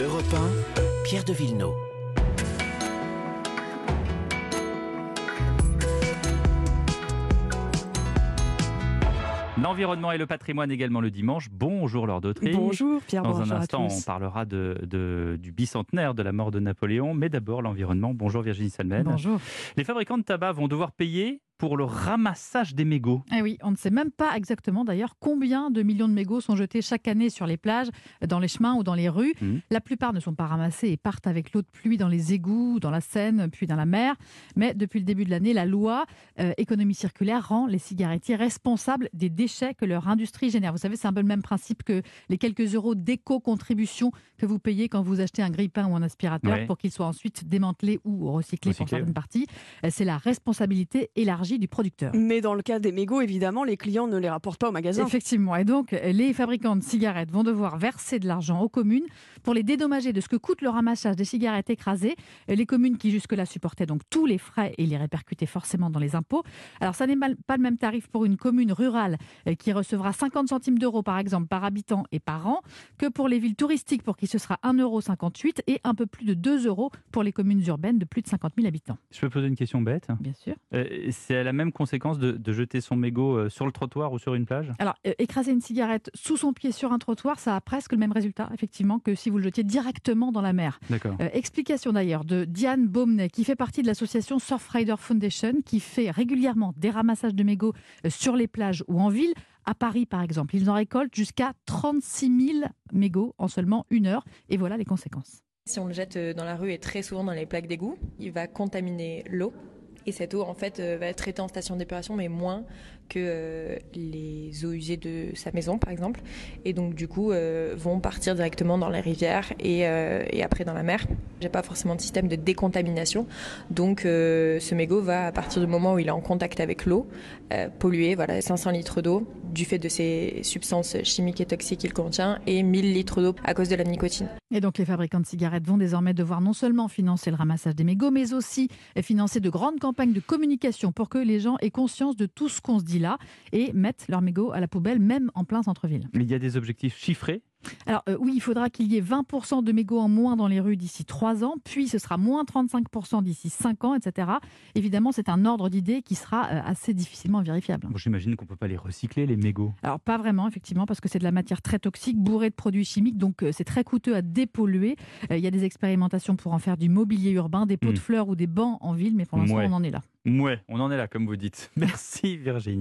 Europe 1, Pierre de Villeneuve. L'environnement et le patrimoine également le dimanche. Bonjour Laure Dautry. Bonjour Pierre, Dans bonjour un à instant, tous. on parlera de, de- du bicentenaire de la mort de Napoléon, mais d'abord l'environnement. Bonjour Virginie Salmen. Bonjour. Les fabricants de tabac vont devoir payer pour le ramassage des mégots. Eh oui, on ne sait même pas exactement d'ailleurs combien de millions de mégots sont jetés chaque année sur les plages, dans les chemins ou dans les rues. Mhm. La plupart ne sont pas ramassés et partent avec l'eau de pluie dans les égouts, dans la Seine, puis dans la mer. Mais depuis le début de l'année, la loi euh, économie circulaire rend les cigarettiers responsables des déchets que leur industrie génère. Vous savez, c'est un peu le même principe que les quelques euros d'éco-contribution que vous payez quand vous achetez un grille-pain ou un aspirateur Ouais. pour qu'il soit ensuite démantelé ou recyclé, pour certaines ouais. parties. Euh, C'est la responsabilité élargie du producteur. Mais dans le cas des mégots, évidemment, les clients ne les rapportent pas au magasin. Effectivement. Et donc, les fabricants de cigarettes vont devoir verser de l'argent aux communes pour les dédommager de ce que coûte le ramassage des cigarettes écrasées. Les communes qui jusque-là supportaient donc tous les frais et les répercutaient forcément dans les impôts. Alors, ça n'est pas le même tarif pour une commune rurale euh, qui recevra 50 centimes d'euros, par exemple, par habitant et par an, que pour les villes touristiques pour qui ce sera 1,58 euro et un peu plus de 2 euros pour les communes urbaines de plus de 50 000 habitants. Je peux poser une question bête? Bien sûr. Euh, C'est la même conséquence de, de jeter son mégot euh, sur le trottoir ou sur une plage? Alors, euh, écraser une cigarette sous son pied sur un trottoir, ça a presque le même résultat, effectivement, que si vous le jetiez directement dans la mer. D'accord. Euh, explication d'ailleurs de Diane Baumnet, qui fait partie de l'association Surfrider Foundation, qui fait régulièrement des ramassages de mégots sur les plages ou en ville. À Paris, par exemple, ils en récoltent jusqu'à 36 000 mégots en seulement une heure. Et voilà les conséquences. Si on le jette dans la rue et très souvent dans les plaques d'égout, il va contaminer l'eau. Et cette eau, en fait, euh, va être traitée en station d'épuration, mais moins que euh, les eaux usées de sa maison, par exemple. Et donc, du coup, euh, vont partir directement dans les rivières et, après dans la mer. J'ai pas forcément de système de décontamination. Donc, ce mégot va, à partir du moment où il est en contact avec l'eau, polluer voilà, 500 litres d'eau du fait de ces substances chimiques et toxiques qu'il contient et 1000 litres d'eau à cause de la nicotine. Et donc les fabricants de cigarettes vont désormais devoir non seulement financer le ramassage des mégots, mais aussi financer de grandes campagnes de communication pour que les gens aient conscience de tout ce qu'on se dit là et mettent leurs mégots à la poubelle, même en plein centre-ville. Il y a des objectifs chiffrés Alors euh, oui, il faudra qu'il y ait 20% de mégots en moins dans les rues d'ici 3 ans, puis ce sera moins 35% d'ici 5 ans, etc. Évidemment, c'est un ordre d'idées qui sera euh, assez difficilement vérifiable. Bon, J'imagine qu'on ne peut pas les recycler, les mégots. Alors pas vraiment, effectivement, parce que c'est de la matière très toxique, bourrée de produits chimiques, donc euh, c'est très coûteux à dépolluer. Il y a des expérimentations pour en faire du mobilier urbain, des pots de fleurs ou des bancs en ville, mais pour l'instant Ouais. on en est là. Ouais, on en est là, comme vous dites. Merci Virginie.